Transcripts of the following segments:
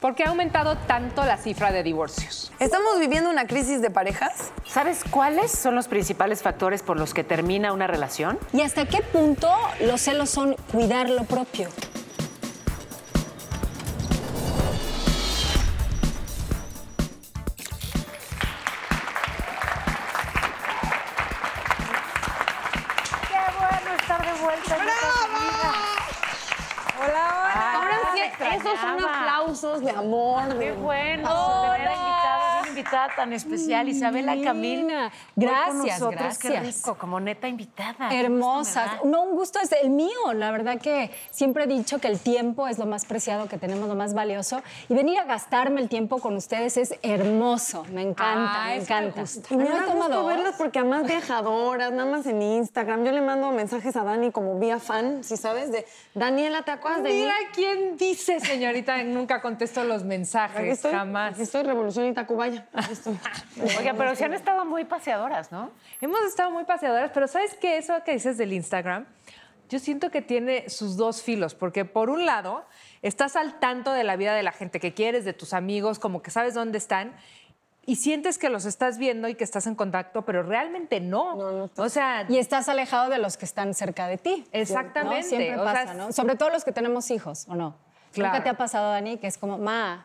¿Por qué ha aumentado tanto la cifra de divorcios? ¿Estamos viviendo una crisis de parejas? ¿Sabes cuáles son los principales factores por los que termina una relación? ¿Y hasta qué punto los celos son cuidar lo propio? Invitada, tan especial, Isabela Camil. Gracias, nosotros, Qué gracias. rico, como neta invitada. Qué Hermosas. No, un gusto es el mío. La verdad que siempre he dicho que el tiempo es lo más preciado que tenemos, lo más valioso. Y venir a gastarme el tiempo con ustedes es hermoso. Me encanta, me encanta. me ¿No he tomado verlas porque además viajadoras, nada más en Instagram. Yo le mando mensajes a Dani como vía fan, si sabes, de Daniela, ¿te acuerdas de mí? Mira quién dice, señorita, nunca contesto los mensajes, estoy, jamás. Estoy, Revolución y Estoy. Oiga, pero se han estado muy paseadoras, ¿no? Hemos estado muy paseadoras, pero ¿sabes qué? Eso que dices del Instagram, yo siento que tiene sus dos filos, porque por un lado, estás al tanto de la vida de la gente que quieres, de tus amigos, como que sabes dónde están. Y sientes que los estás viendo y que estás en contacto, pero realmente no. No, no estás. o sea, Y estás alejado de los que están cerca de ti. Exactamente, ¿no? Siempre o sea, pasa, ¿no? Sobre todo los que tenemos hijos, ¿o no? Claro. Nunca te ha pasado, Dani, que es como, ma,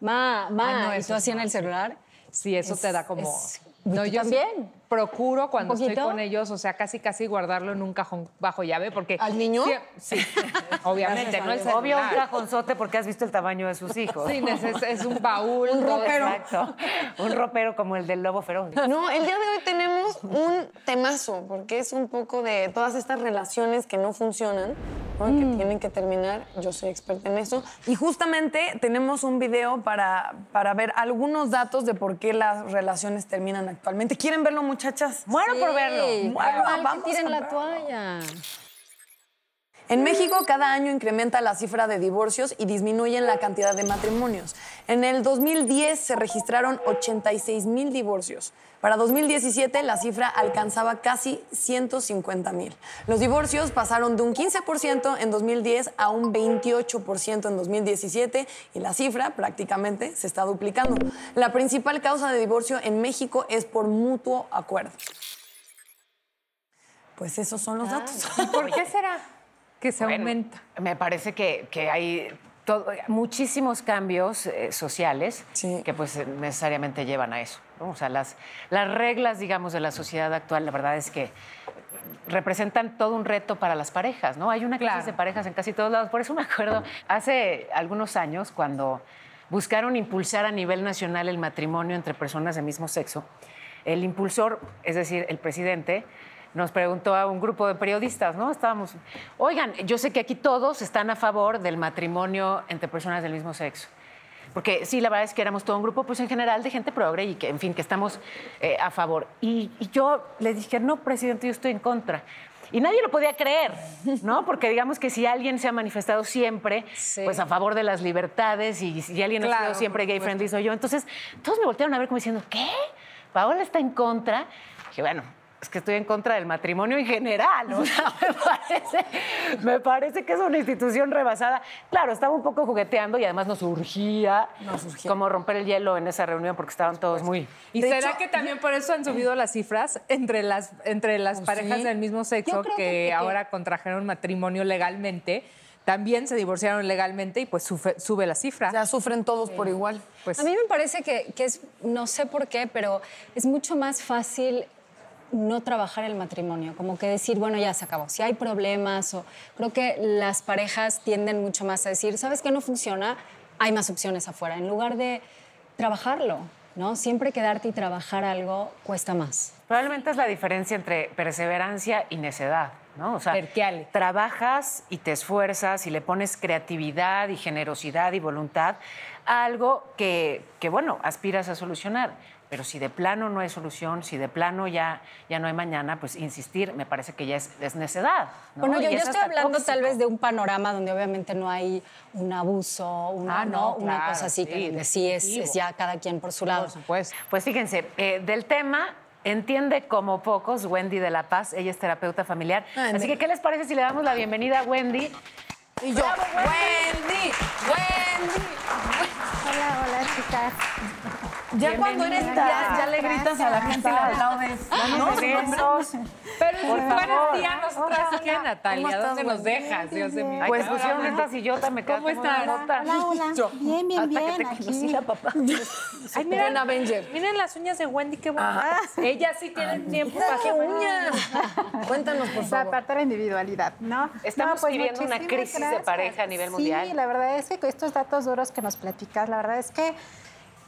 ma, ma, Ah, no, y tú así en el celular. Sí, eso Es- te da como... es- No, ¿Tú yo sí también? Procuro cuando ¿Un estoy con ellos, o sea, casi casi guardarlo en un cajón bajo llave, porque... ¿Al niño? Sí, sí, obviamente, no el celular. Obvio, un cajonzote porque has visto el tamaño de sus hijos. Sí, es, es un baúl. Un ropero. Exacto. Un ropero como el del lobo feroz. No, el día de hoy tenemos un temazo, porque es un poco de todas estas relaciones que no funcionan, ¿no? que tienen que terminar. Yo soy experta en eso. Y justamente tenemos un video para, para ver algunos datos de por qué las relaciones terminan actualmente. ¿Quieren verlo, muchachas? Muero por verlo. Sí, Bueno, mal que vamos tiren a la toalla. En México cada año incrementa la cifra de divorcios y disminuye la cantidad de matrimonios. En el 2010 se registraron 86 mil divorcios. Para 2017 la cifra alcanzaba casi 150 mil. Los divorcios pasaron de un 15% en 2010 a un 28% en 2017 y la cifra prácticamente se está duplicando. La principal causa de divorcio en México es por mutuo acuerdo. Pues esos son los datos. ¿Y por qué será que se Bueno, aumenta? Me parece que, que hay todo- muchísimos cambios eh, sociales Sí. que pues eh, necesariamente llevan a eso. ¿no? O sea, las, las reglas, digamos, de la sociedad actual, la verdad es que representan todo un reto para las parejas, ¿no? Hay una Claro. de parejas en casi todos lados. Por eso me acuerdo hace algunos años cuando buscaron impulsar a nivel nacional el matrimonio entre personas del mismo sexo, el impulsor, es decir, el presidente, nos preguntó a un grupo de periodistas, ¿no? Estábamos, oigan, yo sé que aquí todos están a favor del matrimonio entre personas del mismo sexo. Porque sí, la verdad es que éramos todo un grupo, pues en general, de gente progre y que, en fin, que estamos eh, a favor. Y, y yo le dije, no, presidente, yo estoy en contra. Y nadie lo podía creer, ¿no? Porque digamos que si alguien se ha manifestado siempre, Sí. pues a favor de las libertades y si alguien ha sido siempre gay friendly soy yo. Entonces, todos me voltearon a ver como diciendo, ¿qué? ¿Paola está en contra? Dije, bueno, es que estoy en contra del matrimonio en general. O sea, me parece, me parece que es una institución rebasada. Claro, estaba un poco jugueteando y además nos urgía, como romper el hielo en esa reunión porque estaban todos muy... ¿Y De será hecho- que también por eso han subido las cifras entre las, entre las parejas sí. del mismo sexo que, creo que- que- ahora contrajeron matrimonio legalmente? También se divorciaron legalmente y pues sube, sube la cifra. Ya sufren todos por igual. Pues, A mí me parece que, que es, no sé por qué, pero es mucho más fácil no trabajar el matrimonio, como que decir, bueno, ya se acabó. Si hay problemas o creo que las parejas tienden mucho más a decir, ¿sabes qué no funciona? Hay más opciones afuera, en lugar de trabajarlo, ¿no? Siempre quedarte y trabajar algo cuesta más. Probablemente es la diferencia entre perseverancia y necedad, ¿no? O sea, Terquiale. trabajas y te esfuerzas y le pones creatividad y generosidad y voluntad a algo que, que, bueno, aspiras a solucionar. Pero si de plano no hay solución, si de plano ya, ya no hay mañana, pues insistir me parece que ya es, es necedad. ¿no? Bueno, yo, estoy hablando tal vez de un panorama donde obviamente no hay un abuso, una, Ah, no, ¿no? una cosa así, sí, que donde sí es, ya cada quien por su lado. por supuesto. Pues fíjense, eh, del tema entiende como pocos Wendy de la Paz, ella es terapeuta familiar. Así que, ¿qué les parece si le damos la bienvenida a Wendy? Y yo, Wendy, Wendy. 来，我来，我来，Ya cuando eres tía, ya le gritas a la gente y le aplaudes. No, besos. Pero si Por tú eres favor. tía, nosotras qué, ¿Cómo Natalia, ¿dónde nos dejas? Dios Ay, Pues, pues pusieron esta sillota, me quedo ¿Cómo estás? Hola, hola. Bien, bien, Hasta bien. que te aquí. conocí la papá. Ay, miren, Avenger. miren las uñas de Wendy, qué bonitas. Ella sí tiene tiempo para ¡Qué uñas! Cuéntanos, por favor. parte de la individualidad, ¿no? Estamos No, viviendo una crisis de pareja a nivel mundial. Sí, la verdad es que con estos datos duros que nos platicas, la verdad es que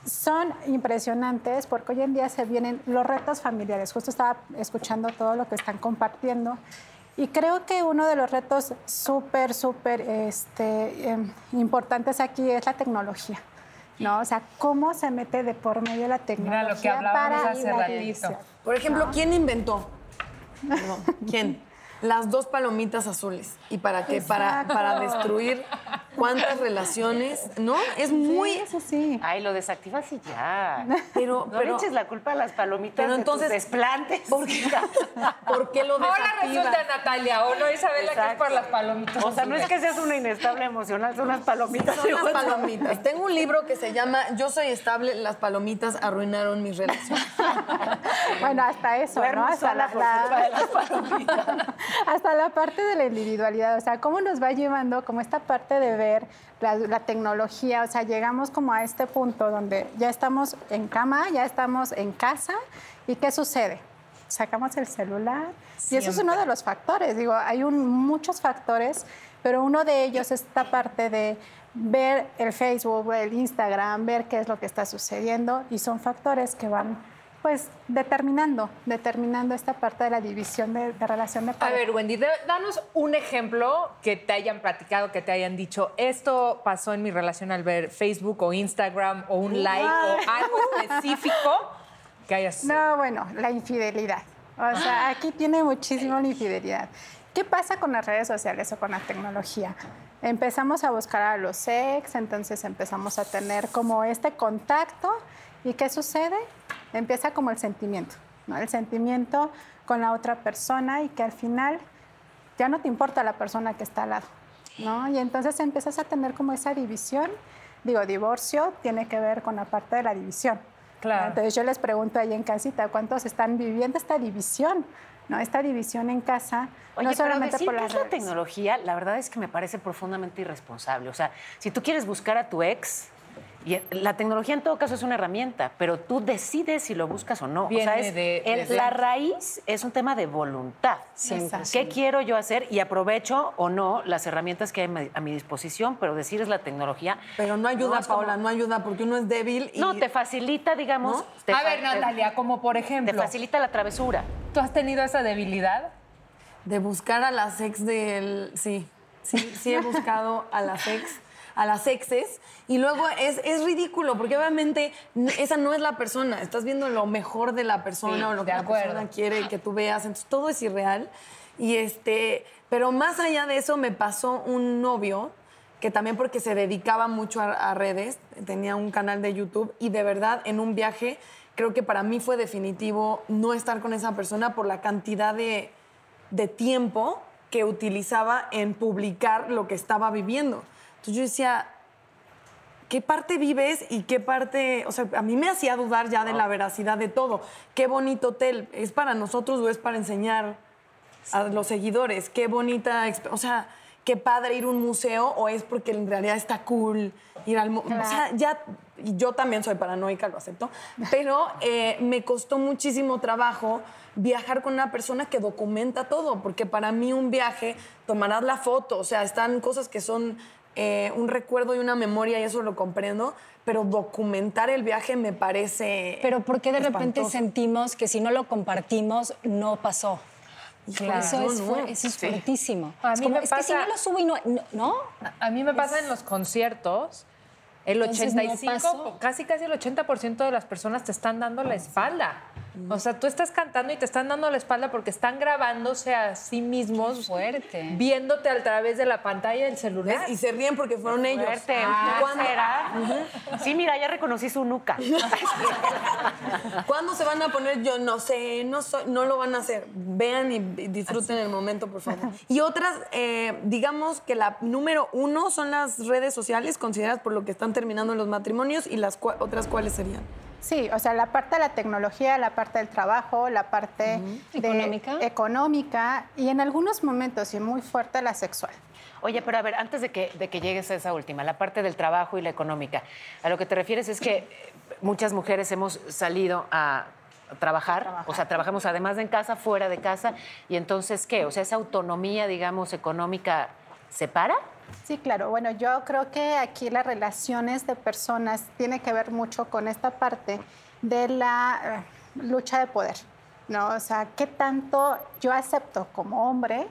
son impresionantes porque hoy en día se vienen los retos familiares. Justo estaba escuchando todo lo que están compartiendo. Y creo que uno de los retos súper, súper este, em, importantes aquí es la tecnología. ¿no? O sea, cómo se mete de por medio la tecnología Mira lo que hablábamos para hace la ratito. Por ejemplo, ¿quién inventó? Perdón, ¿quién? Las dos palomitas azules. ¿Y para qué? Para, para destruir cuántas relaciones, ¿no? Es muy... Sí, eso sí. Ay, lo desactivas y ya. Pero, No pero, le eches la culpa a las palomitas pero de entonces, tus desplantes. ¿por qué, ¿por qué lo Ahora desactiva? resulta, Natalia, o no, Isabela, que es Exacto. por las palomitas. O sea, no es que seas una inestable emocional, son las palomitas. Son las palomitas. Tengo un libro que se llama Yo soy estable, las palomitas arruinaron mis relaciones. Bueno, hasta eso, Duermo ¿no? Hasta la, por la- culpa de las palomitas. hasta la parte de la individualidad, o sea, cómo nos va llevando como esta parte de ver la, la tecnología, o sea, llegamos como a este punto donde ya estamos en cama, ya estamos en casa, ¿y qué sucede? Sacamos el celular y eso es uno de los factores, digo, hay un- muchos factores, pero uno de ellos es esta parte de ver el Facebook, el Instagram, ver qué es lo que está sucediendo y son factores que van pues determinando, determinando esta parte de la división de, de relación de A pareja. ver, Wendy, de- danos un ejemplo que te hayan platicado, que te hayan dicho, esto pasó en mi relación al ver Facebook o Instagram o un like o algo específico que hayas... No, bueno, la infidelidad. O sea, aquí tiene muchísimo la infidelidad. ¿Qué pasa con las redes sociales o con la tecnología? Empezamos a buscar a los ex, entonces empezamos a tener como este contacto. ¿Y qué sucede? Empieza como el sentimiento, ¿no? El sentimiento con la otra persona y que al final ya no te importa la persona que está al lado, ¿no? Y entonces empiezas a tener como esa división. Digo, divorcio tiene que ver con la parte de la división. Claro. Entonces yo les pregunto ahí en casita, ¿cuántos están viviendo esta división? ¿No? Esta división en casa, Oye, no pero solamente decir por que las es la tecnología, la verdad es que me parece profundamente irresponsable. O sea, si tú quieres buscar a tu ex, y la tecnología en todo caso es una herramienta, pero tú decides si lo buscas o no. o sea, Viene es- de- el- la raíz es un tema de voluntad. ¿Qué quiero yo hacer? Y aprovecho o no las herramientas que hay a mi- disposición, pero decir es la tecnología. Pero no ayuda, como- Paola, no ayuda, porque uno es débil y... No, te facilita, digamos. ¿No? te A fa- ver, te- Natalia, como por Te ejemplo, facilita la travesura. ¿tú has tenido esa debilidad? De buscar a las ex del... Sí, sí, sí he buscado a las ex, a las exes. Y luego es, es ridículo, porque obviamente esa no es la persona. Estás viendo lo mejor de la persona Sí, o lo que la acuerdo. persona quiere que tú veas. Entonces todo es irreal. Y este... Pero más allá de eso me pasó un novio que también porque se dedicaba mucho a, a redes, tenía un canal de YouTube y de verdad en un viaje creo que para mí fue definitivo no estar con esa persona por la cantidad de, de tiempo que utilizaba en publicar lo que estaba viviendo. Entonces yo decía, ¿qué parte vives y qué parte, o sea, a mí me hacía dudar ya de la veracidad de todo. Qué bonito hotel, ¿es para nosotros o es para enseñar a los seguidores? Qué bonita, o sea, qué padre ir a un museo o es porque en realidad está cool ir al museo. O sea, ya, yo también soy paranoica, lo acepto, pero eh, me costó muchísimo trabajo viajar con una persona que documenta todo, porque para mí un viaje, tomarás la foto, o sea, están cosas que son eh, un recuerdo y una memoria y eso lo comprendo, pero documentar el viaje me parece... Pero ¿por qué de repente sentimos que si no lo compartimos, no pasó? Claro. Eso es, no. eso es fuertísimo. A es mí como, me es que si no lo subo y no... no-. A mí me pasa en los conciertos, el Entonces, ¿no 85, pasó? casi casi el 80% de las personas te están dando la espalda. O sea, tú estás cantando y te están dando la espalda porque están grabándose a sí mismos. fuerte. Viéndote a través de la pantalla del celular. ¿Ves? Y se ríen porque fueron ellos. Fuerte. Ah, ¿Cuándo, ¿Cuándo, Sí, mira, ya reconocí su nuca. ¿Cuándo se van a poner? Yo no sé, no soy, no lo van a hacer. Vean y disfruten el momento, por favor. Y otras, eh, digamos que la número uno son las redes sociales, consideradas por lo que están terminando los matrimonios, y las cua- otras cuáles serían. Sí, o sea, la parte de la tecnología, la parte del trabajo, la parte de- ¿Económica? económica y en algunos momentos y muy fuerte la sexual. Oye, pero a ver, antes de que, de que llegues a esa última, la parte del trabajo y la económica, a lo que te refieres es que muchas mujeres hemos salido a trabajar, o sea, trabajamos además de en casa, fuera de casa, y entonces, ¿qué? O sea, esa autonomía, digamos, económica, ¿se para? Sí, claro. Bueno, yo creo que aquí las relaciones de personas tiene que ver mucho con esta parte de la eh, lucha de poder, ¿no? O sea, ¿qué tanto yo acepto como hombre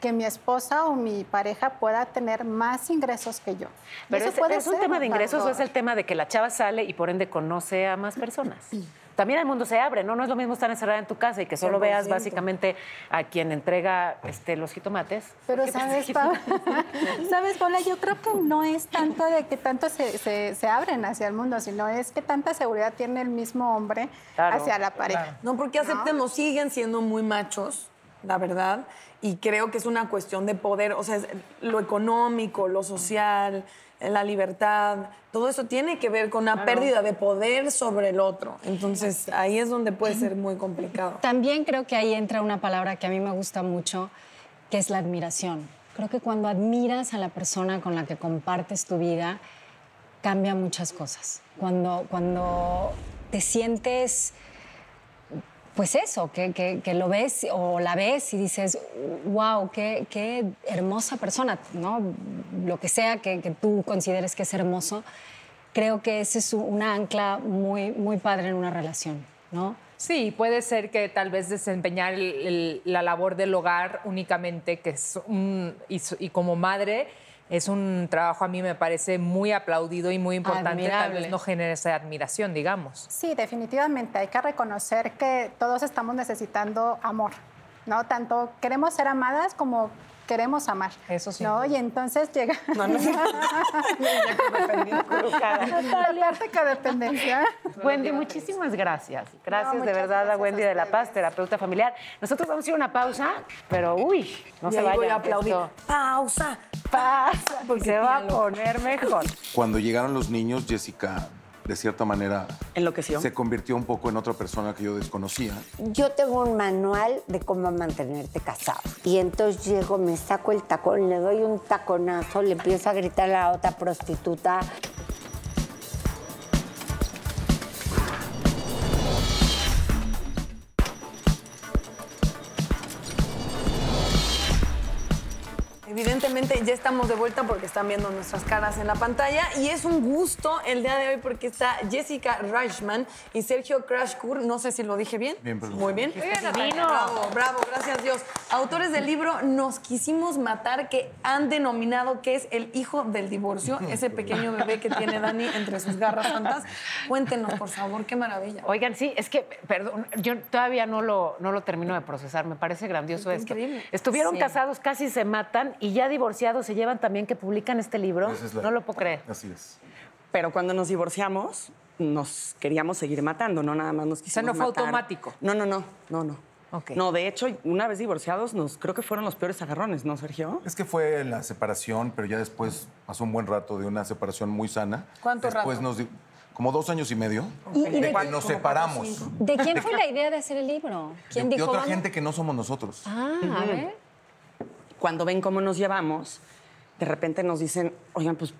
que mi esposa o mi pareja pueda tener más ingresos que yo? Pero eso es, puede ¿es un tema de ingresos o es el tema de que la chava sale y por ende conoce a más personas? También el mundo se abre, ¿no? No es lo mismo estar encerrada en tu casa y que solo veas 100%. básicamente a quien entrega este, los jitomates. Pero ¿Qué te sabes, sabes, Paula, yo creo que no es tanto de que tanto se, se- se abren hacia el mundo, sino es que tanta seguridad tiene el mismo hombre Claro, hacia la pareja. No, porque aceptemos, siguen siendo muy machos, la verdad, y creo que es una cuestión de poder, o sea, es lo económico, lo social, la libertad, todo eso tiene que ver con una pérdida de poder sobre el otro. Entonces, ahí es donde puede ser muy complicado. También creo que ahí entra una palabra que a mí me gusta mucho, que es la admiración. Creo que cuando admiras a la persona con la que compartes tu vida, cambia muchas cosas. Cuando, cuando te sientes, pues eso, que, que- lo ves o la ves y dices, wow, qué, qué hermosa persona, ¿no? Lo que sea que, que tú consideres que es hermoso, creo que ese es una ancla muy, muy padre en una relación, ¿no? Sí, puede ser que tal vez desempeñar la labor del hogar únicamente, que es y como madre es un trabajo a mí me parece muy aplaudido y muy importante, tal Admirable. vez no genera esa admiración, digamos. Sí, definitivamente hay que reconocer que todos estamos necesitando amor, ¿no? Tanto queremos ser amadas como queremos amar. Eso sí. ¿no? Y entonces llega No, no, la parte codependencia. Wendy, muchísimas gracias. Gracias de verdad a Wendy a de La Paz, terapeuta familiar. Nosotros vamos a ir a una pausa, pero uy, no y se vayan. voy a aplaudir. esto Pausa. Pasa, porque se va a poner mejor. Cuando llegaron los niños, Jessica, de cierta manera, Enloqueció. se convirtió un poco en otra persona que yo desconocía. Yo tengo un manual de cómo mantenerte casado. Y entonces llego, me saco el tacón, le doy un taconazo, le empiezo a gritar a la otra prostituta. Evidentemente ya estamos de vuelta porque están viendo nuestras caras en la pantalla y es un gusto el día de hoy porque está Jessica Reichman y Sergio Krashkur, no sé si lo dije bien. Bien, perdón. Muy bien. divino. Bravo, bravo, gracias Dios. Autores del libro Nos quisimos matar que han denominado que es el hijo del divorcio, ese pequeño bebé que tiene Dani entre sus garras santas. Cuéntenos, por favor, qué maravilla. Oigan, sí, es que, perdón, yo todavía no lo, no lo termino de procesar, me parece grandioso Es esto. increíble. Estuvieron Sí. casados, casi se matan y ya divorciados se llevan también que publican este libro. Esa es la- No lo puedo creer. Así es. Pero cuando nos divorciamos, nos queríamos seguir matando, no nada más nos quisimos sea, no fue matar. automático. No, no, no, no, no. Ok. No, de hecho, una vez divorciados, nos, creo que fueron los peores agarrones, ¿no, Sergio? Es que fue la separación, pero ya después pasó un buen rato de una separación muy sana. ¿Cuánto después rato? Nos di- como dos años y medio ¿Y- de de que qué- nos separamos. ¿De quién fue la idea de hacer el libro? ¿Quién De, de dijo? otra "Vamos"? gente que no somos nosotros. Ah, a ver. Cuando ven cómo nos llevamos, de repente nos dicen, oigan, pues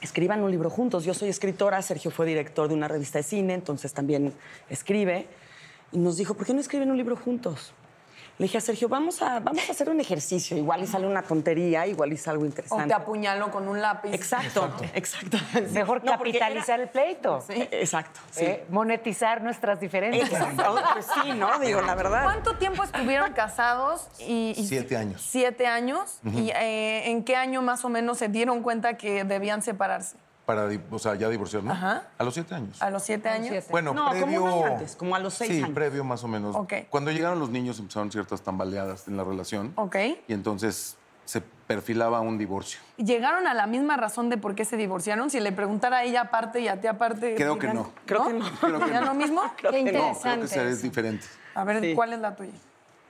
escriban un libro juntos. Yo soy escritora, Sergio fue director de una revista de cine, entonces también escribe. Y nos dijo, ¿por qué no escriben un libro juntos? Le dije a Sergio, vamos a, vamos a hacer un ejercicio. Igual y sale una tontería, igual y sale algo O interesante. te apuñalo con un lápiz. Exacto, exacto. Mejor No, capitalizar el pleito. era- Exacto, sí. ¿eh? Monetizar nuestras diferencias. Exacto, Pues sí, ¿no? Digo, la verdad. ¿Cuánto tiempo estuvieron casados? Y, y- Siete años. Siete años. ¿Y eh, en qué año más o menos se dieron cuenta que debían separarse? Para, o sea, ya divorciar, ¿no? Ajá. A los siete años. A los siete años. siete. Bueno, No, como previo... un año antes, como a los seis sí, años. previo más o menos. Ok. Cuando llegaron los niños empezaron ciertas tambaleadas en la relación. Ok. Y entonces se perfilaba un divorcio. ¿Llegaron a la misma razón de por qué se divorciaron? Si le preguntara a ella aparte y a ti aparte. Creo que no. Creo que no. Creo que ¿Dirían no. lo mismo? Qué No, creo interesante. que eso. diferente. A ver, Sí. ¿cuál es la tuya?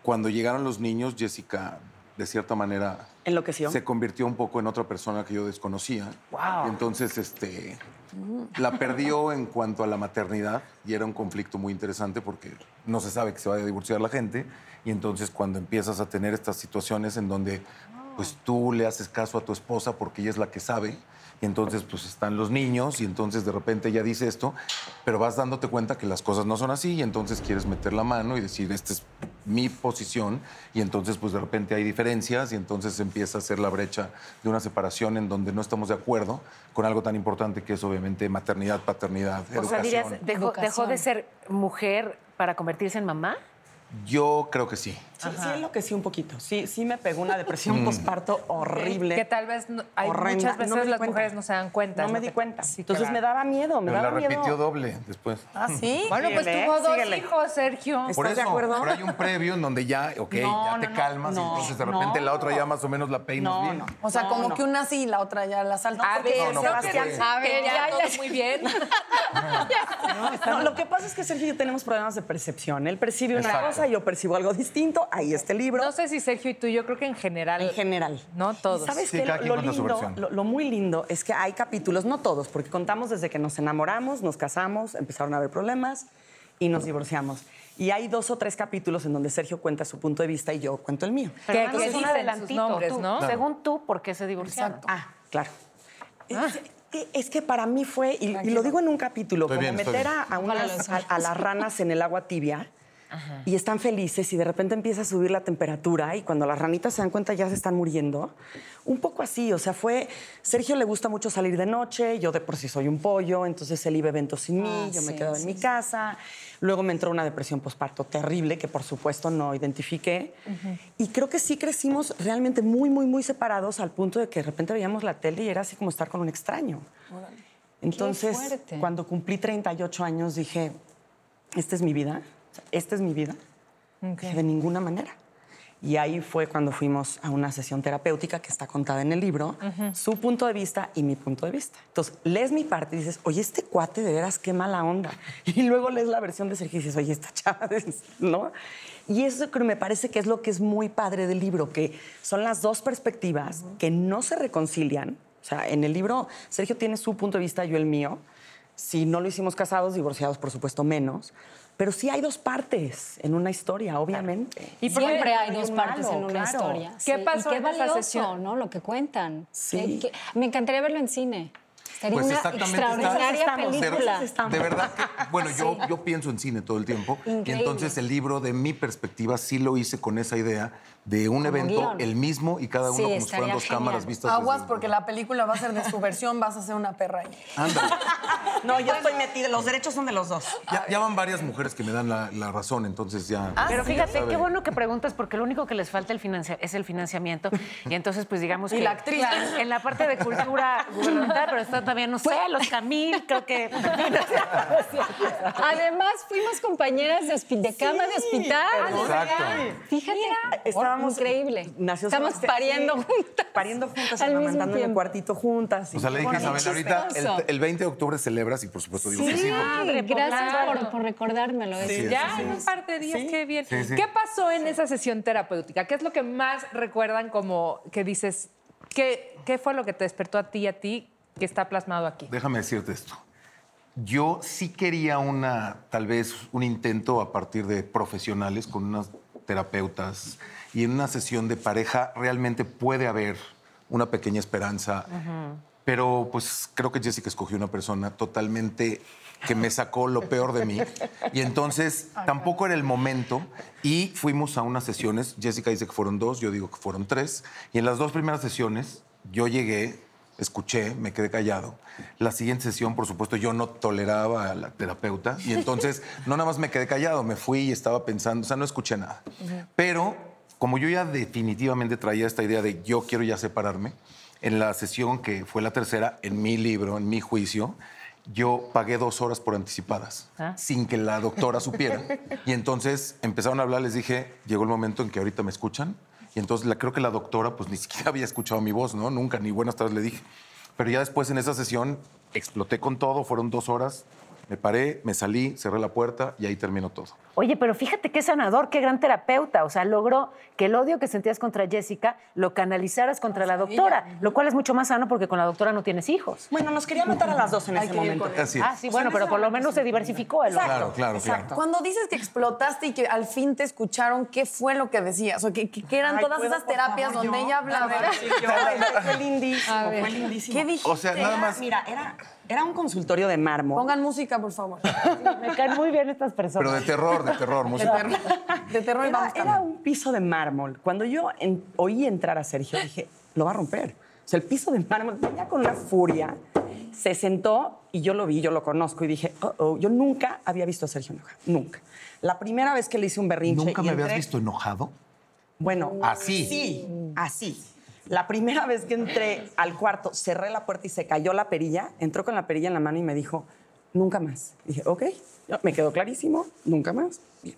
Cuando llegaron los niños, Jessica, de cierta manera, Enloqueció. se convirtió un poco en otra persona que yo desconocía. Wow. Y entonces, este, la perdió en cuanto a la maternidad y era un conflicto muy interesante porque no se sabe que se vaya a divorciar la gente y entonces cuando empiezas a tener estas situaciones en donde pues tú le haces caso a tu esposa porque ella es la que sabe y entonces pues están los niños y entonces de repente ella dice esto, pero vas dándote cuenta que las cosas no son así y entonces quieres meter la mano y decir, esta es mi posición y entonces pues de repente hay diferencias y entonces empieza a ser la brecha de una separación en donde no estamos de acuerdo con algo tan importante que es obviamente maternidad, paternidad, O sea, educación. dirías, dejó, Educación. dejó de ser mujer para convertirse en mamá. Yo creo que sí. Sí, sí enloquecí un poquito. Sí, sí me pegó una depresión posparto horrible. Que tal vez no- hay horrenda. muchas veces No las cuenta. mujeres no se dan cuenta. No me di que- cuenta. Sí, Entonces claro. me daba miedo, me Pero la daba miedo. repitió doble después. ¿Ah, sí? Bueno, pues Síguele, tuvo dos síguele. hijos, Sergio. Por ¿Estás de eso, acuerdo? pero hay un previo en donde ya, ok, No, ya no, te no, calmas y entonces de repente no. la otra ya más o menos la peinas No, bien. no. O sea, No, como no. que una sí y la otra ya la salta. A ver, No, no, creo Sebastián. que, ver, que ya, ya, todo ya. muy bien. No, lo que pasa es que Sergio y yo tenemos problemas de percepción. Él percibe una Exacto. cosa, yo percibo algo distinto. Ahí está el libro. No sé si Sergio y tú, yo creo que en general. En general. No todos. ¿Y ¿Sabes Sí, qué? Lo, lindo, lo, lo muy lindo es que hay capítulos, no todos, porque contamos desde que nos enamoramos, nos casamos, empezaron a haber problemas y nos divorciamos. Y hay dos o tres capítulos en donde Sergio cuenta su punto de vista y yo cuento el mío. Pero Que- que un adelantito, sus nombres, tú, ¿no? Según tú, ¿por qué se divorciaron? Ah, claro. Es, que, es que para mí fue, y, y lo digo en un capítulo, Estoy como bien, meter a, a unas- a- a las ranas en el agua tibia y están felices y de repente empieza a subir la temperatura y cuando las ranitas se dan cuenta ya se están muriendo. Un poco así, o sea, fue, Sergio le gusta mucho salir de noche, yo de por sí soy un pollo, entonces él iba a eventos sin mí, Ah, yo me sí, quedaba en sí, mi sí. casa. Luego me entró una depresión posparto terrible que por supuesto no identifiqué. Y creo que sí crecimos realmente muy, muy, muy separados al punto de que de repente veíamos la tele y era así como estar con un extraño. Entonces, cuando cumplí 38 años dije, esta es mi vida, esta es mi vida. De ninguna manera. Y ahí fue cuando fuimos a una sesión terapéutica que está contada en el libro, su punto de vista y mi punto de vista. Entonces, lees mi parte y dices, oye, este cuate de veras, qué mala onda. Y luego lees la versión de Sergio y dices, oye, esta chava, ¿no? Y eso creo, me parece que es lo que es muy padre del libro, que son las dos perspectivas que no se reconcilian. O sea, en el libro, Sergio tiene su punto de vista, yo el mío. Si no lo hicimos casados, divorciados, por supuesto, menos. Pero sí hay dos partes en una historia, obviamente. ¿Y? Siempre hay hay dos partes malo, en una claro. historia. ¿Qué sí. pasó y qué en esa valioso, sesión? ¿no? Lo que cuentan. Sí. Que- me encantaría verlo en cine. Sería Pues una exactamente, extraordinaria película. de verdad que, bueno, yo, yo pienso en cine todo el tiempo. Y entonces el libro, de mi perspectiva, sí lo hice con esa idea de un evento, guion. el mismo, y cada uno Sí, como si fueran estaría dos genial. cámaras vistas. Aguas desde- porque la película va a ser de su versión, vas a ser una perra ahí. Ándale. No, yo estoy metida, los derechos son de los dos. Ya, ya van varias mujeres que me dan la, la razón, entonces ya. Pero fíjate, qué bueno que preguntas, porque lo único que les falta el financia- es el financiamiento. Y entonces, pues digamos Y que. la actriz. En la parte de cultura gubernamental, pero está todavía, no sé, los Camil, creo que. Además, fuimos compañeras de, de cama de hospital. Exacto. Fíjate, Estábamos increíble. Nació Estamos Sebastián, pariendo sí, juntas. Pariendo juntas, amamantando en el cuartito juntas. O sea, le dije a Isabel, ahorita el, el 20 de octubre celebras y por supuesto digo que sí. Porque- gracias Claro. por, por recordármelo. Sí, Ya sí, en un par de días, qué bien. Sí, sí. ¿Qué pasó en esa sesión terapéutica? ¿Qué es lo que más recuerdan como que dices, qué, qué fue lo que te despertó a ti y a ti que está plasmado aquí? Déjame decirte esto. Yo sí quería una, tal vez, un intento a partir de profesionales con unas terapeutas y en una sesión de pareja realmente puede haber una pequeña esperanza. Pero pues creo que Jessica escogió una persona totalmente que me sacó lo peor de mí. Y entonces tampoco era el momento. Y fuimos a unas sesiones. Jessica dice que fueron dos, yo digo que fueron tres. Y en las dos primeras sesiones yo llegué, escuché, me quedé callado. La siguiente sesión, por supuesto, yo no toleraba a la terapeuta. Y entonces no nada más me quedé callado, me fui y estaba pensando, o sea, no escuché nada. Pero como yo ya definitivamente traía esta idea de yo quiero ya separarme, en la sesión que fue la tercera, en mi libro, en mi juicio, yo pagué dos horas por anticipadas, Ah. sin que la doctora supiera. Y entonces empezaron a hablar, les dije, llegó el momento en que ahorita me escuchan. Y entonces la, creo que la doctora pues ni siquiera había escuchado mi voz, ¿no? Nunca, ni buenas tardes le dije. Pero ya después en esa sesión exploté con todo, fueron dos horas, me paré, me salí, cerré la puerta y ahí terminó todo. Oye, pero fíjate qué sanador, qué gran terapeuta. O sea, logró que el odio que sentías contra Jessica lo canalizaras contra la doctora, lo cual es mucho más sano porque con la doctora no tienes hijos. Bueno, nos quería matar a las dos en ese momento. Así es. Ah, sí, bueno, pero por lo menos se diversificó el odio. Claro, claro, claro. Cuando dices que explotaste y que al fin te escucharon, ¿qué fue lo que decías? O que, que- eran Ay, todas ¿puedo, esas terapias favor, donde yo? ella hablaba. A ver, sí, yo. Fue lindísimo, fue lindísimo. ¿Qué dijiste? O sea, nada más. Mira, era, era un consultorio de mármol. Pongan música, por favor. Me caen muy bien estas personas. Pero de terror, de terror, música. De terror y Era, vamos era un piso de mármol. Cuando yo en- oí entrar a Sergio, dije, lo va a romper. O sea, el piso de mármol venía con una furia. Se sentó y yo lo vi, yo lo conozco y dije, oh, oh, yo nunca había visto a Sergio enojado. Nunca. La primera vez que le hice un berrinche. ¿Nunca y me habías visto enojado? Bueno, Así. Sí, así. La primera vez que entré al cuarto, cerré la puerta y se cayó la perilla, entró con la perilla en la mano y me dijo, nunca más. Dije, ok, Ya, me quedó clarísimo, nunca más. Bien.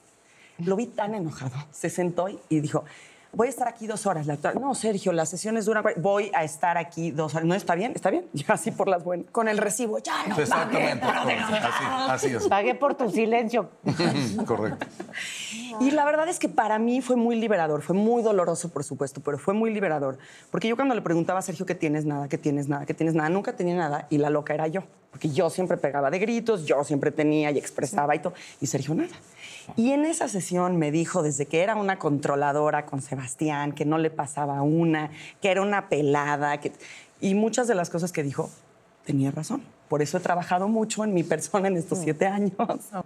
Lo vi tan enojado. Se sentó y- dijo, voy a estar aquí dos horas. La doctora, no, Sergio, las sesiones duran... cuar- Voy a estar aquí dos horas. No, está bien, está bien. Ya así por las buenas. Con el recibo, ya no. Exactamente. Así, así es. Pagué por tu silencio. Correcto. Y la verdad es que para mí fue muy liberador, fue muy doloroso, por supuesto, pero fue muy liberador. Porque yo cuando le preguntaba a Sergio que tienes nada, que tienes nada, que tienes nada, nunca tenía nada y la loca era yo. Porque yo siempre pegaba de gritos, yo siempre tenía y expresaba y todo, y Sergio nada. Y en esa sesión me dijo desde que era una controladora con Sebastián, que no le pasaba una, que era una pelada, que... y muchas de las cosas que dijo tenía razón. Por eso he trabajado mucho en mi persona en estos siete años.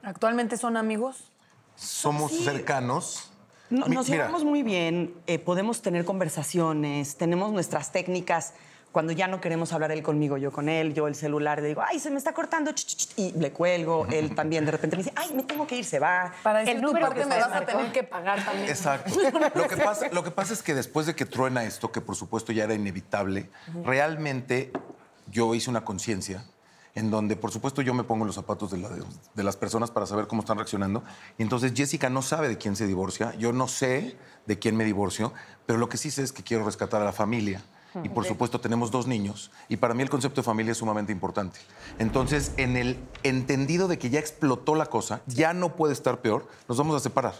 ¿Actualmente son amigos? Somos cercanos. No- Mi- nos mira, llevamos muy bien, eh, podemos tener conversaciones, tenemos nuestras técnicas. Cuando ya no queremos hablar él conmigo, yo con él, yo el celular, le digo, ay, se me está cortando, ch, ch, ch", y le cuelgo. Él también de repente me dice, ay, me tengo que ir, se va. Para decir El tu número parte que me vas a tener que pagar también. Exacto. Lo que, pasa, lo que pasa es que después de que truena esto, que por supuesto ya era inevitable, realmente yo hice una conciencia en donde, por supuesto, yo me pongo en los zapatos de, la- de las personas para saber cómo están reaccionando. Y entonces Jessica no sabe de quién se divorcia, yo no sé de quién me divorcio, pero lo que sí sé es que quiero rescatar a la familia. Y por supuesto tenemos dos niños y para mí el concepto de familia es sumamente importante. Entonces, en el entendido de que ya explotó la cosa, ya no puede estar peor, nos vamos a separar.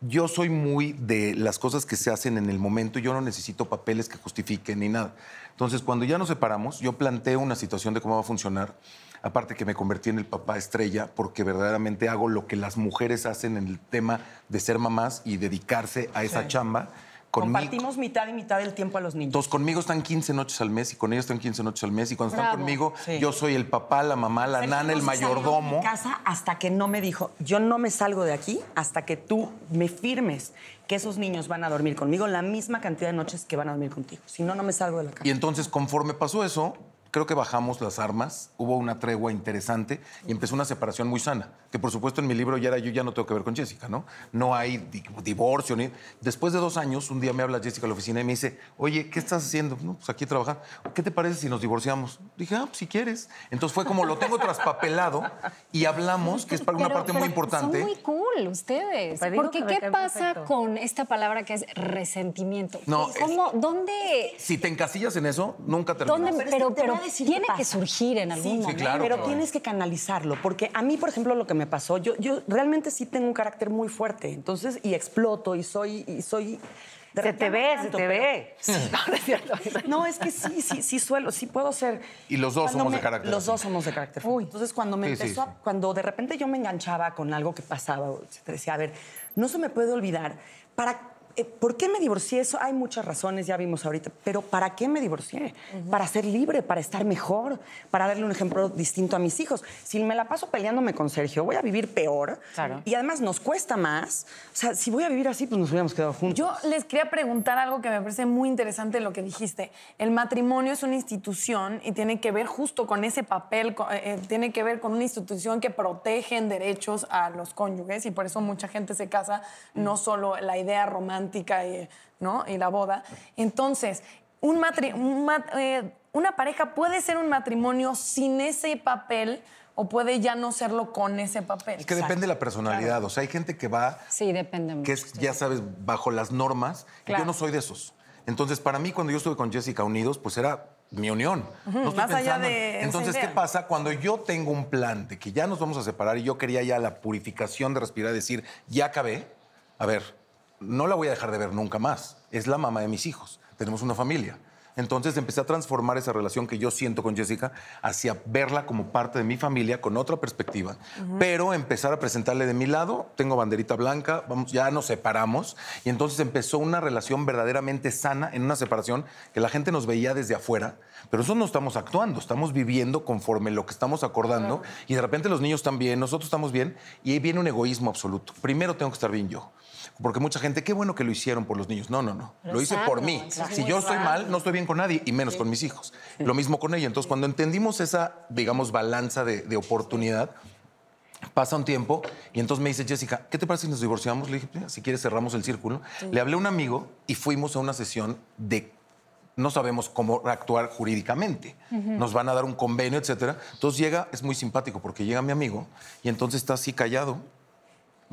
Yo soy muy de las cosas que se hacen en el momento, yo no necesito papeles que justifiquen ni nada. Entonces, cuando ya nos separamos, yo planteo una situación de cómo va a funcionar. Aparte que me convertí en el papá estrella porque verdaderamente hago lo que las mujeres hacen en el tema de ser mamás y dedicarse a esa chamba. Conmigo, Compartimos mitad y mitad del tiempo a los niños. entonces, conmigo están 15 noches al mes y con ellos están 15 noches al mes. Y cuando están Bravo. conmigo, Sí. yo soy el papá, la mamá, la Sergio nana, el no mayordomo. mi casa hasta que no me dijo, yo no me salgo de aquí hasta que tú me firmes que esos niños van a dormir conmigo la misma cantidad de noches que van a dormir contigo. Si no, no me salgo de la casa. Y entonces, conforme pasó eso, creo que bajamos las armas, hubo una tregua interesante y empezó una separación muy sana. Que por supuesto en mi libro ya era yo ya no tengo que ver con Jessica, ¿no? No hay di- divorcio ni. Después de dos años, un día me habla Jessica a la oficina y me dice, oye, ¿qué estás haciendo? No, pues aquí trabajando. ¿Qué te parece si nos divorciamos? Dije, ah, pues si quieres. Entonces fue como lo tengo traspapelado y hablamos, que es para una Pero- parte muy importante. Son muy cool ustedes. Porque ¿qué pasa perfecto. con esta palabra que es resentimiento? No, ¿Cómo, ¿Dónde? Si te encasillas en eso, nunca terminas. ¿Dónde? Pero Pero, decir tiene que surgir en algún Sí, momento. claro. Pero claro. tienes que canalizarlo, porque a mí, por ejemplo, lo que me pasó, yo, yo realmente sí tengo un carácter muy fuerte, entonces, y exploto, y soy... Y soy Se te ve, se te pero- ve. No, no es cierto. No, es que sí, sí, sí suelo, sí puedo ser. Y los dos Cuando somos de me- carácter Los así. dos somos de carácter. fuerte. Entonces, cuando me Sí, sí, empezó, a- sí. cuando de repente yo me enganchaba con algo que pasaba, te decía, a ver, no se me puede olvidar, para, ¿por qué me divorcié? Eso hay muchas razones, ya vimos ahorita, pero ¿para qué me divorcié? Para ser libre, para estar mejor, para darle un ejemplo distinto a mis hijos. Si me la paso peleándome con Sergio, voy a vivir peor. Claro. Y además nos cuesta más. O sea, si voy a vivir así, pues nos hubiéramos quedado juntos. Yo les quería preguntar algo que me parece muy interesante lo que dijiste. El matrimonio es una institución y tiene que ver justo con ese papel, co- eh, eh, tiene que ver con una institución que protege en derechos a los cónyuges y por eso mucha gente se casa, no solo la idea romántica y, ¿no? y la boda. Entonces, un matri- un mat- eh, una pareja puede ser un matrimonio sin ese papel o puede ya no serlo con ese papel. Es que depende de la personalidad. O sea, hay gente que va Sí, depende mucho. que es, ya sabes, bajo las normas. y. Yo no soy de esos. Entonces, para mí, cuando yo estuve con Jessica unidos, pues era mi unión. No estoy más allá en- de esa Entonces, ¿qué idea. pasa? Cuando yo tengo un plan de que ya nos vamos a separar y yo quería ya la purificación de respirar y decir, ya acabé, a ver, no la voy a dejar de ver nunca más. Es la mamá de mis hijos. Tenemos una familia. Entonces empecé a transformar esa relación que yo siento con Jessica hacia verla como parte de mi familia con otra perspectiva, pero empezar a presentarle de mi lado, tengo banderita blanca, vamos, ya nos separamos y entonces empezó una relación verdaderamente sana en una separación que la gente nos veía desde afuera, pero eso no estamos actuando, estamos viviendo conforme lo que estamos acordando y de repente los niños están bien, nosotros estamos bien y ahí viene un egoísmo absoluto. Primero tengo que estar bien yo. Porque mucha gente, qué bueno que lo hicieron por los niños. No, no, no. lo hice por mí. Si yo estoy mal, no estoy bien con nadie y menos con mis hijos. Lo mismo con ella. Entonces, cuando entendimos esa, digamos, balanza de, de oportunidad, pasa un tiempo y entonces me dice Jessica, ¿qué te parece si nos divorciamos? Le dije, "Mira, si quieres cerramos el círculo. Le hablé a un amigo y fuimos a una sesión de no sabemos cómo actuar jurídicamente. Nos van a dar un convenio, etcétera. Entonces llega, es muy simpático porque llega mi amigo y entonces está así callado.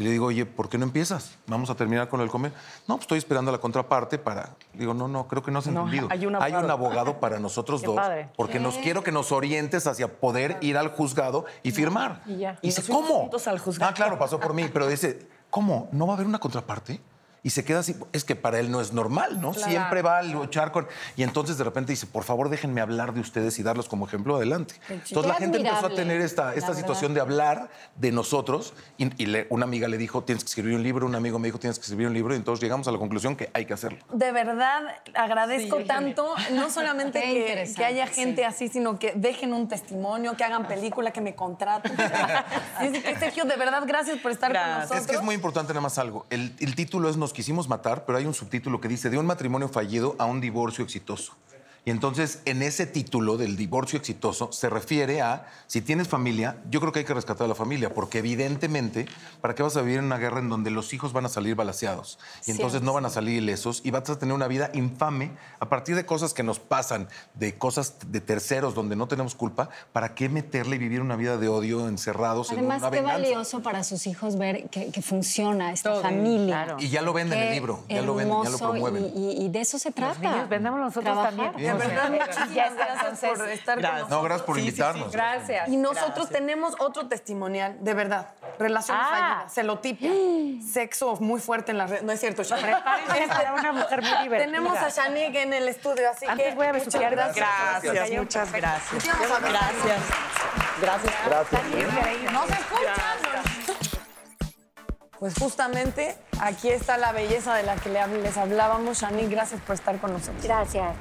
Y le digo, oye, ¿por qué no empiezas? Vamos a terminar con el convenio. No, pues estoy esperando a la contraparte para. Digo, no, no, creo que no has No, entendido. hay un abogado. abogado para nosotros dos. padre. Porque nos quiero que nos orientes hacia poder ir al juzgado y firmar. Y ya. Y dice, ¿cómo? juntos al juzgado. Ah, claro, pasó por mí, pero dice, ¿cómo? ¿No va a haber una contraparte? Y se queda así, es que para él no es normal, ¿no? Siempre va a luchar con... Y entonces de repente dice, por favor déjenme hablar de ustedes y darlos como ejemplo adelante. Entonces la gente empezó a tener esta, esta verdad. situación de hablar de nosotros y, y le- una amiga le dijo, tienes que escribir un libro, un amigo me dijo, tienes que escribir un libro y entonces llegamos a la conclusión que hay que hacerlo. De verdad, agradezco tanto, no solamente que, haya sí. gente así, sino que dejen un testimonio, que hagan película, que me contraten. Sergio, de verdad, gracias por estar Gracias. con nosotros. Es que es muy importante nada más algo. El, el título es Nos quisimos matar, pero hay un subtítulo que dice de un matrimonio fallido a un divorcio exitoso. Y entonces, en ese título del divorcio exitoso, se refiere a, si tienes familia, yo creo que hay que rescatar a la familia, porque evidentemente, ¿para qué vas a vivir en una guerra en donde los hijos van a salir balaseados? Y entonces no van a salir ilesos y vas a tener una vida infame a partir de cosas que nos pasan, de cosas de terceros donde no tenemos culpa, ¿para qué meterle y vivir una vida de odio encerrados en Además, una qué venganza? valioso para sus hijos ver que, que funciona esta Todo, familia. claro. Y ya lo venden en el libro, ya lo venden, ya lo promueven. Y, de eso se trata. Los niños, vendamos nosotros Trabajar. también. De verdad, muchísimas gracias por estar con gracias. nosotros. No, gracias por invitarnos. Gracias. Y nosotros tenemos otro testimonial, de verdad. Relaciones Ah. fallidas, celotipia, sexo muy fuerte en las redes. No es cierto, Shanique. Prepárense para una mujer muy divertida. Tenemos a Shanique en el estudio, así Antes que voy a muchas besuquear. gracias. Gracias, muchas gracias. Sí, ver. Gracias. Gracias. No se escuchan. Pues justamente aquí está la belleza de la que les hablábamos. Shanique, gracias por estar con nosotros. Gracias.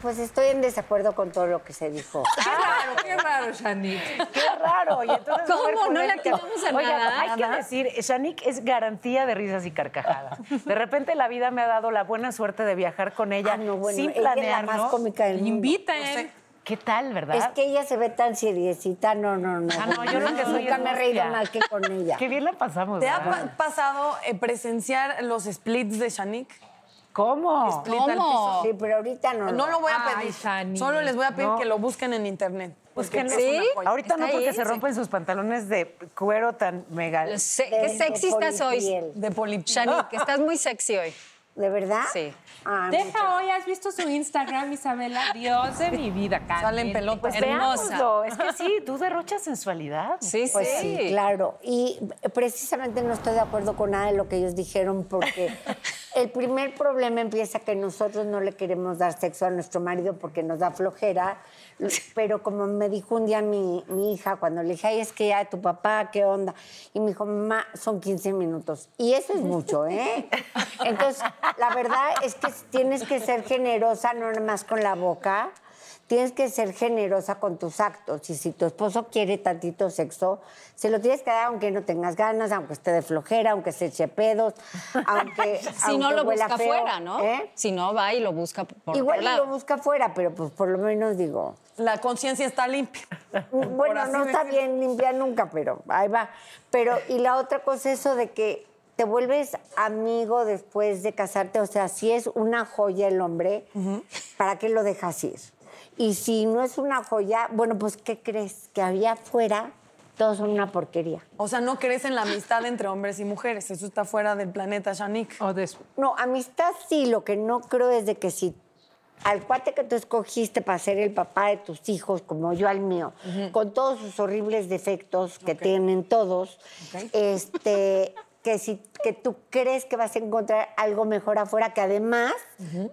Pues estoy en desacuerdo con todo lo que se dijo. Qué raro, qué raro, Shanique. Qué raro. Y entonces ¿Cómo? ¿No le atinamos a Oigan, nada? hay que decir, Shanique es garantía de risas y carcajadas. De repente la vida me ha dado la buena suerte de viajar con ella Ah, no, bueno, sin ella es la planearlo. más cómica del mundo. Inviten. ¿Qué tal, verdad? Es que ella se ve tan seriecita, no, no, no. Ah, no, yo lo que soy Nunca me he reído mal que con ella. Qué bien la pasamos. ¿Te ha pasado eh, presenciar los splits de Shanique? ¿Cómo? Piso. Sí, pero ahorita no. No lo voy a Ay, pedir. Solo les voy a pedir No. que lo busquen en internet. Pues porque que no. es una joya. Ahorita no porque ahí, se sí. rompen sus pantalones de cuero tan mega. De- qué de sexy estás hoy, polipiel. De polipiel. Shanique. Estás muy sexy hoy. ¿De verdad? Sí. Ah, Deja hoy, ¿has visto su Instagram, Isabela? Dios de mi vida, Salen caliente. pelotas. Pues Hermosa. Es que sí, tú derrochas sensualidad. Sí, Pues sí. sí, claro. Y precisamente no estoy de acuerdo con nada de lo que ellos dijeron porque el primer problema empieza que nosotros no le queremos dar sexo a nuestro marido porque nos da flojera. Pero como me dijo un día mi, mi hija, cuando le dije, ay, es que ya tu papá, ¿qué onda? Y me dijo, mamá, son 15 minutos. Y eso es mucho, ¿eh? Entonces, la verdad es que tienes que ser generosa, no nada más con la boca. Tienes que ser generosa con tus actos. Y si tu esposo quiere tantito sexo, se lo tienes que dar aunque no tengas ganas, aunque esté de flojera, aunque se eche pedos, aunque. Si no lo huela busca feo, afuera, ¿no? ¿eh? Si no, va y lo busca por Igual otro y lo busca afuera, pero pues por lo menos digo. La conciencia está limpia. Bueno, así no está bien limpia nunca, pero ahí va. Pero, y la otra cosa, eso de que te vuelves amigo después de casarte, o sea, si es una joya el hombre, ¿para qué lo dejas ir? Y si no es una joya, bueno, pues ¿qué crees? Que había afuera todos son una porquería. O sea, no crees en la amistad entre hombres y mujeres. Eso está fuera del planeta, Shanik. O des- No, amistad sí, lo que no creo es de que si al cuate que tú escogiste para ser el papá de tus hijos, como yo al mío, con todos sus horribles defectos que tienen todos, este, que si que tú crees que vas a encontrar algo mejor afuera, que además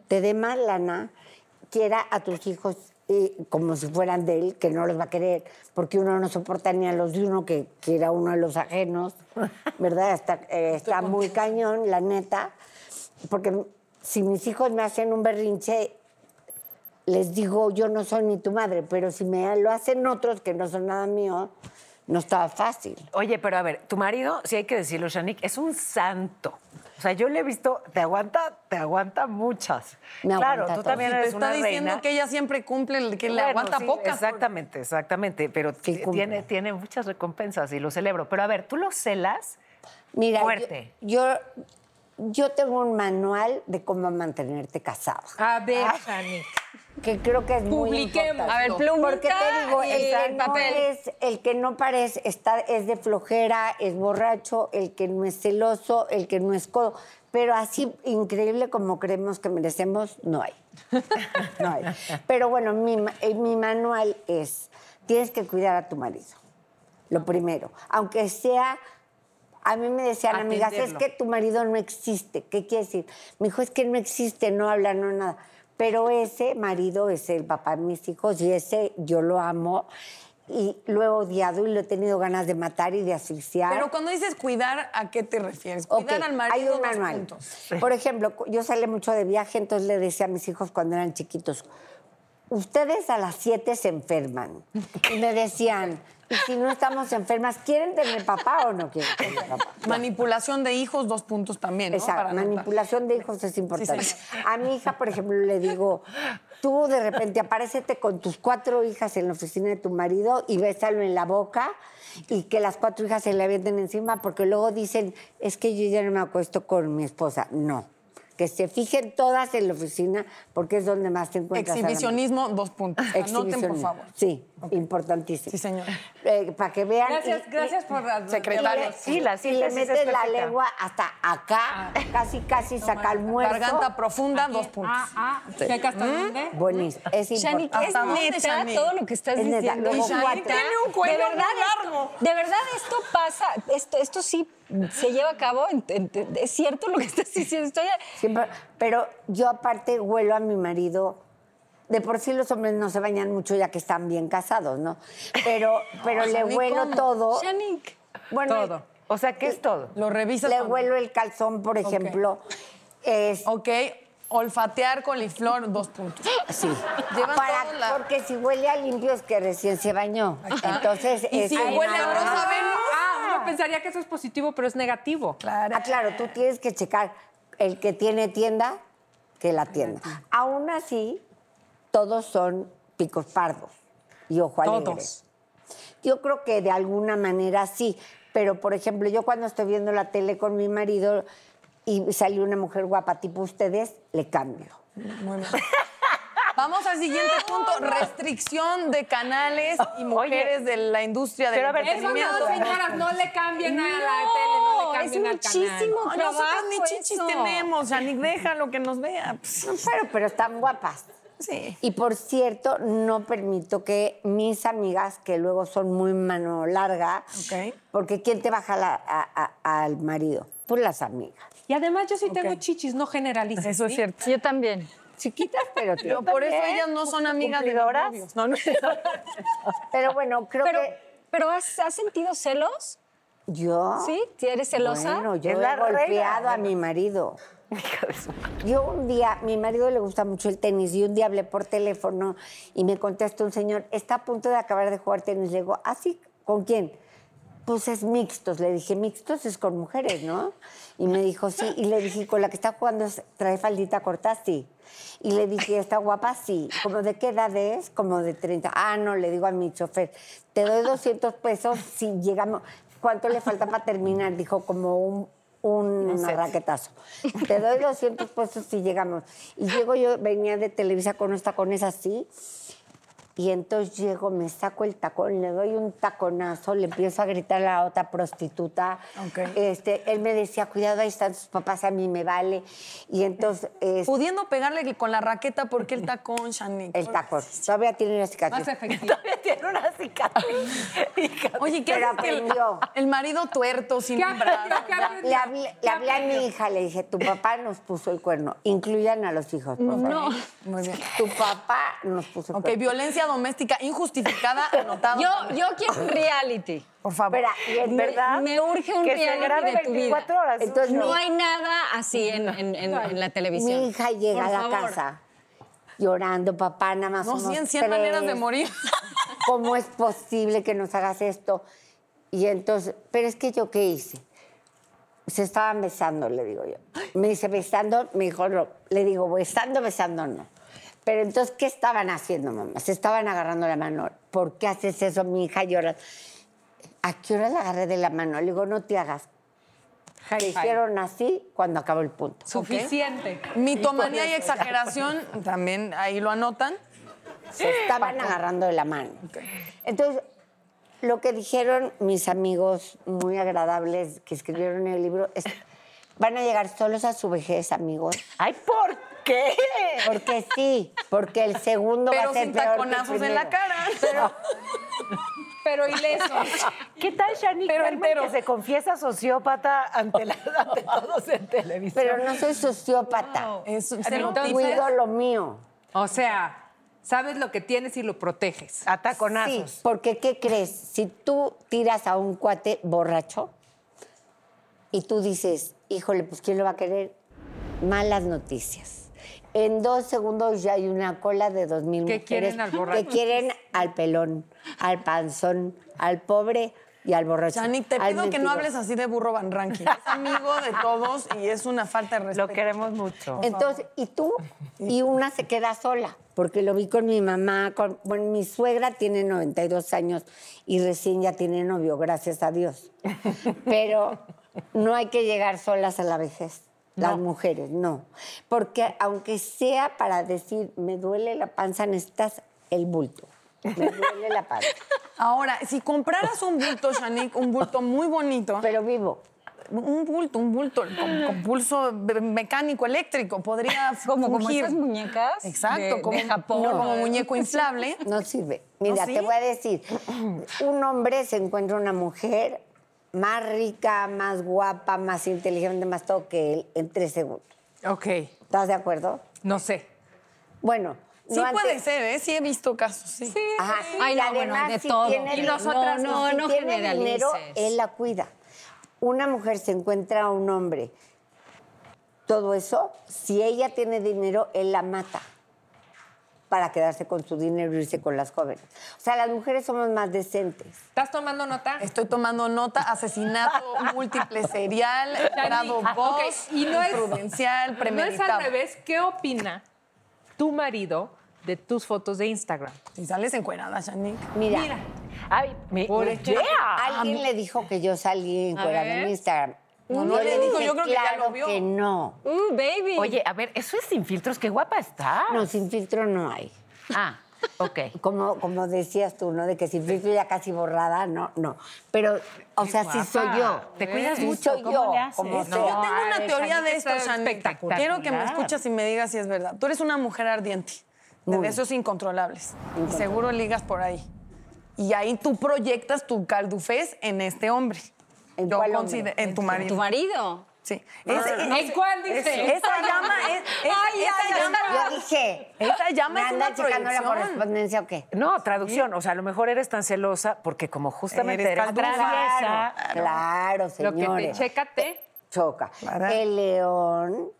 te dé más lana, quiera a tus hijos eh, como si fueran de él, que no los va a querer, porque uno no soporta ni a los de uno que quiera uno a los ajenos, ¿verdad? Está, eh, está muy cañón, la neta, porque si mis hijos me hacen un berrinche, les digo, yo no soy ni tu madre, pero si me lo hacen otros que no son nada mío, no está fácil. Oye, pero a ver, tu marido, si hay que decirlo, Shanik, es un santo. O sea, yo le he visto, te aguanta, te aguanta muchas. Me claro, aguanta tú todo. también Te eres está una diciendo reina. que ella siempre cumple, que le aguanta sí, pocas. Exactamente, exactamente. Pero Sí, tiene, tiene muchas recompensas y lo celebro. Pero a ver, ¿tú lo celas? Mira, Fuerte. Yo, yo, tengo un manual de cómo mantenerte casado, A ver, Shani. que creo que es muy Publiquemos. importante. A ver, Porque plumita te digo, el que, el no papel. es, el que no parece, está, es de flojera, es borracho, el que no es celoso, el que no es codo. Pero así increíble como creemos que merecemos, no hay. No hay. Pero bueno, mi, eh, mi manual es, tienes que cuidar a tu marido, lo primero. Aunque sea, a mí me decían amigas, es Atenderlo. que tu marido no existe. ¿Qué quiere decir? Me dijo, es que no existe, no habla, no nada. Pero ese marido es el papá de mis hijos y ese yo lo amo y lo he odiado y lo he tenido ganas de matar y de asfixiar. Pero cuando dices cuidar, ¿a qué te refieres? Cuidar al marido. hay un manual. Por ejemplo, yo salí mucho de viaje, entonces le decía a mis hijos cuando eran chiquitos, ustedes a las 7 se enferman. Y me decían, ¿y si no estamos enfermas, quieren tener papá o no quieren tener papá? Manipulación de hijos, dos puntos también, ¿no? Exacto, Para manipulación de hijos es importante. Sí, A mi hija, por ejemplo, le digo, tú de repente aparécete con tus cuatro hijas en la oficina de tu marido y bésalo en la boca y que las cuatro hijas se le avienten encima porque luego dicen, es que yo ya no me acuesto con mi esposa. No, que se fijen todas en la oficina porque es donde más te encuentras. Exhibicionismo, dos puntos. Anoten, por Exhibicionismo. favor. Sí, importantísimo. Sí, señor. Eh, para que vean. Gracias, y- y- gracias por la Secretaria. Sí, la si le metes la lengua hasta acá, casi, casi saca el muerto. Garganta profunda, dos puntos. Ah, ah, ¿checa hasta dónde? Buenísimo. Es importante. es ¿Hasta dónde, neta todo lo que estás Es neta. diciendo. Luego. Tiene un cuello de verdad esto- largo. de verdad esto pasa, esto, esto sí se lleva a cabo. en- en- es cierto lo que estás diciendo. Estoy, Siempre- pero yo aparte huelo a mi marido. De por sí los hombres no se bañan mucho ya que están bien casados, ¿no? Pero, pero le Shanik, huelo ¿cómo? todo. Shanik. Bueno, Todo. O sea, ¿qué es todo? Lo revisas. le cuando- huelo el calzón, por ejemplo. Es, Ok, olfatear coliflor, dos puntos. Sí. Para- la- Porque si huele a limpio es que recién se bañó. Entonces, Y es si huele a Rosa Venus. Pensaría que eso es positivo, pero es negativo. Claro. Ah, claro, tú tienes que checar el que tiene tienda, que la tienda. Aún así, todos son picos pardos y ojo alegre. Todos. Yo creo que de alguna manera sí, pero por ejemplo, yo cuando estoy viendo la tele con mi marido y sale una mujer guapa tipo ustedes, le cambio. Muy bien. Vamos al siguiente punto, restricción de canales y mujeres de la industria del pero a ver, Eso no, señoras, no le cambien a la tele, no le No, es cambien al muchísimo canal. Ay, Nosotros ni trabajo chichis eso. tenemos, Janik, déjalo que nos vea. Pues, Pero, pero están guapas. Sí. Y por cierto, no permito que mis amigas, que luego son muy mano larga, porque ¿quién te baja la- a- a- al marido? Pues las amigas. Y además yo sí tengo chichis, no generalices. Eso es cierto. Yo también. Chiquitas, pero Pero por eso ellas no son amigas de los novios. No, no. Pero bueno, creo Pero, que pero ¿has, has sentido celos? yo. ¿Sí? ¿Eres celosa? Bueno, yo he golpeado reina. a mi marido. Yo un día, mi marido le gusta mucho el tenis y un día hablé por teléfono y me contestó un señor, está a punto de acabar de jugar tenis. Le digo, ¿ah, sí? ¿Con quién? Pues es mixtos. Le dije, mixtos es con mujeres, ¿no? Y me dijo, sí. Y le dije, ¿con la que está jugando trae faldita corta? Sí. Y le dije, ¿está guapa? Sí. ¿Como de qué edad es? Como de 30. Ah, no, le digo a mi chofer, te doy 200 pesos si llegamos. ¿Cuánto le falta para terminar? Dijo, como un, un raquetazo. Te doy 200 pesos si llegamos. Y llego yo, venía de Televisa con esta con esa así. Y entonces llego, me saco el tacón, le doy un taconazo, le empiezo a gritar a la otra prostituta. Ok. Este, él me decía, cuidado, ahí están tus papás, a mí me vale. Y entonces, Pudiendo pegarle con la raqueta, ¿por qué el tacón, Shanique? el tacón. Todavía tiene una cicatriz. Más efectivo. Todavía tiene una cicatriz. Oye, ¿qué Pero haces el, aprendió. el marido tuerto sin ¿Qué un brazo? Le hablé, le hablé a mi hija, le dije, tu papá nos puso el cuerno. Incluyan a los hijos, por favor. No. Muy bien. Tu papá nos puso el Ok, cuerno. violencia doméstica injustificada, anotado. Yo, yo quiero un reality. Por favor. Espera, y en verdad, Me urge un Que se reality grabe de tu vida. 24 horas. Entonces, No hay nada así en, en- en- en la televisión. Mi hija llega Por a la favor. casa llorando, papá, nada más No, somos 100, 100 maneras de morir. ¿Cómo es posible que nos hagas esto? Y entonces, pero es que yo qué hice. Se estaban besando, le digo yo. Me dice, besando, me dijo, no. Le digo, besando, besando, no. Pero entonces, ¿qué estaban haciendo, mamá? Se estaban agarrando la mano. ¿Por qué haces eso? Mi hija llora. ¿A qué hora la agarré de la mano? Le digo, no te hagas. Te five. hicieron así cuando acabó el punto. Suficiente. Mitomanía y exageración, también ahí lo anotan. se estaban agarrando de la mano. Entonces, lo que dijeron mis amigos muy agradables que escribieron el libro es, van a llegar solos a su vejez, amigos. Ay, ¿por qué? Porque sí, porque el segundo va Pero a ser sin peor que el taconazos en la cara. Pero ilesos. ¿Qué tal Shani Pero entero. que se confiesa sociópata ante, la- ante todos en televisión? Pero no soy sociópata. Es un Entonces-. Cuido lo mío. O sea, sabes lo que tienes y lo proteges. A Sí, taconazos. porque ¿qué crees? Si tú tiras a un cuate borracho y tú dices, híjole, pues ¿quién lo va a querer? Malas noticias. En dos segundos ya hay una cola de dos mil Que mujeres quieren al borracho. que quieren al pelón, al panzón, al pobre y al borracho. Chani, te pido que no hables así de burro Van Ranking. Es amigo de todos y es una falta de respeto. Lo queremos mucho. Entonces, y tú, y una se queda sola, porque lo vi con mi mamá, con, bueno, mi suegra tiene 92 años y recién ya tiene novio, gracias a Dios. Pero no hay que llegar solas a la vejez, las mujeres, no. Porque aunque sea para decir, me duele la panza, necesitas el bulto. Me duele la panza. Ahora, si compraras un bulto, Shanique, un bulto muy bonito, Pero vivo. un bulto, un bulto con, con pulso mecánico, eléctrico, podría Como, como esas muñecas Exacto, de, como, de Japón. no, como muñeco inflable. No sirve. Mira, sí? te voy a decir, un hombre se encuentra una mujer más rica, más guapa, más inteligente, más todo que él en tres segundos. Ok, ¿Estás de acuerdo? no sé. Bueno, Sí no puede antes- ser, ¿eh? Sí he visto casos, sí. Ajá. Ay, y no, además, bueno, de si todo. tiene, Y di- nosotras no, no, si no tiene dinero, él la cuida. Una mujer se encuentra a un hombre. Todo eso, si ella tiene dinero, él la mata para quedarse con su dinero y irse con las jóvenes. O sea, las mujeres somos más decentes. ¿Estás tomando nota? Estoy tomando nota, asesinato múltiple serial, grado Ah, 2, ok, Y no es, prudencial, no es premeditado. al revés. ¿Qué opina tu marido de tus fotos de Instagram? Si sales encuerada, Shanique. Mira, Mira. Ay, mi, Por ejemplo. alguien le dijo que yo salí en fuera ver. de Instagram. No, no Yo le dijo, dije, yo creo que ya lo vio. que no. Uh, baby. Oye, a ver, eso es sin filtros, qué guapa está. No, sin filtro no hay. Ah, ok. Como, como decías tú, ¿no? De que sin filtro ya casi borrada, no, no. Pero, o sea, sí soy yo. Te cuidas Sí mucho, soy ¿cómo yo. le haces? como No. Yo tengo una ay, teoría de esto, espectacular. Quiero que me escuches y me digas si es verdad. Tú eres una mujer ardiente, de deseos incontrolables. Y seguro ligas por ahí. Y ahí tú proyectas tu caldufez en este hombre. ¿En Yo cuál hombre? consider- En tu tu marido. Sí. ¿En Ese- cuál dice? Esa llama es. es- Ay, esa ay, llama. Yo dije, Esa llama ¿me es andan una checando la proyección. correspondencia o qué? No, traducción. O sea, a lo mejor eres tan celosa porque como justamente Eres eres, caldufa. traviesa. Claro, Lo que te señores. chécate. Choca. Claro. El león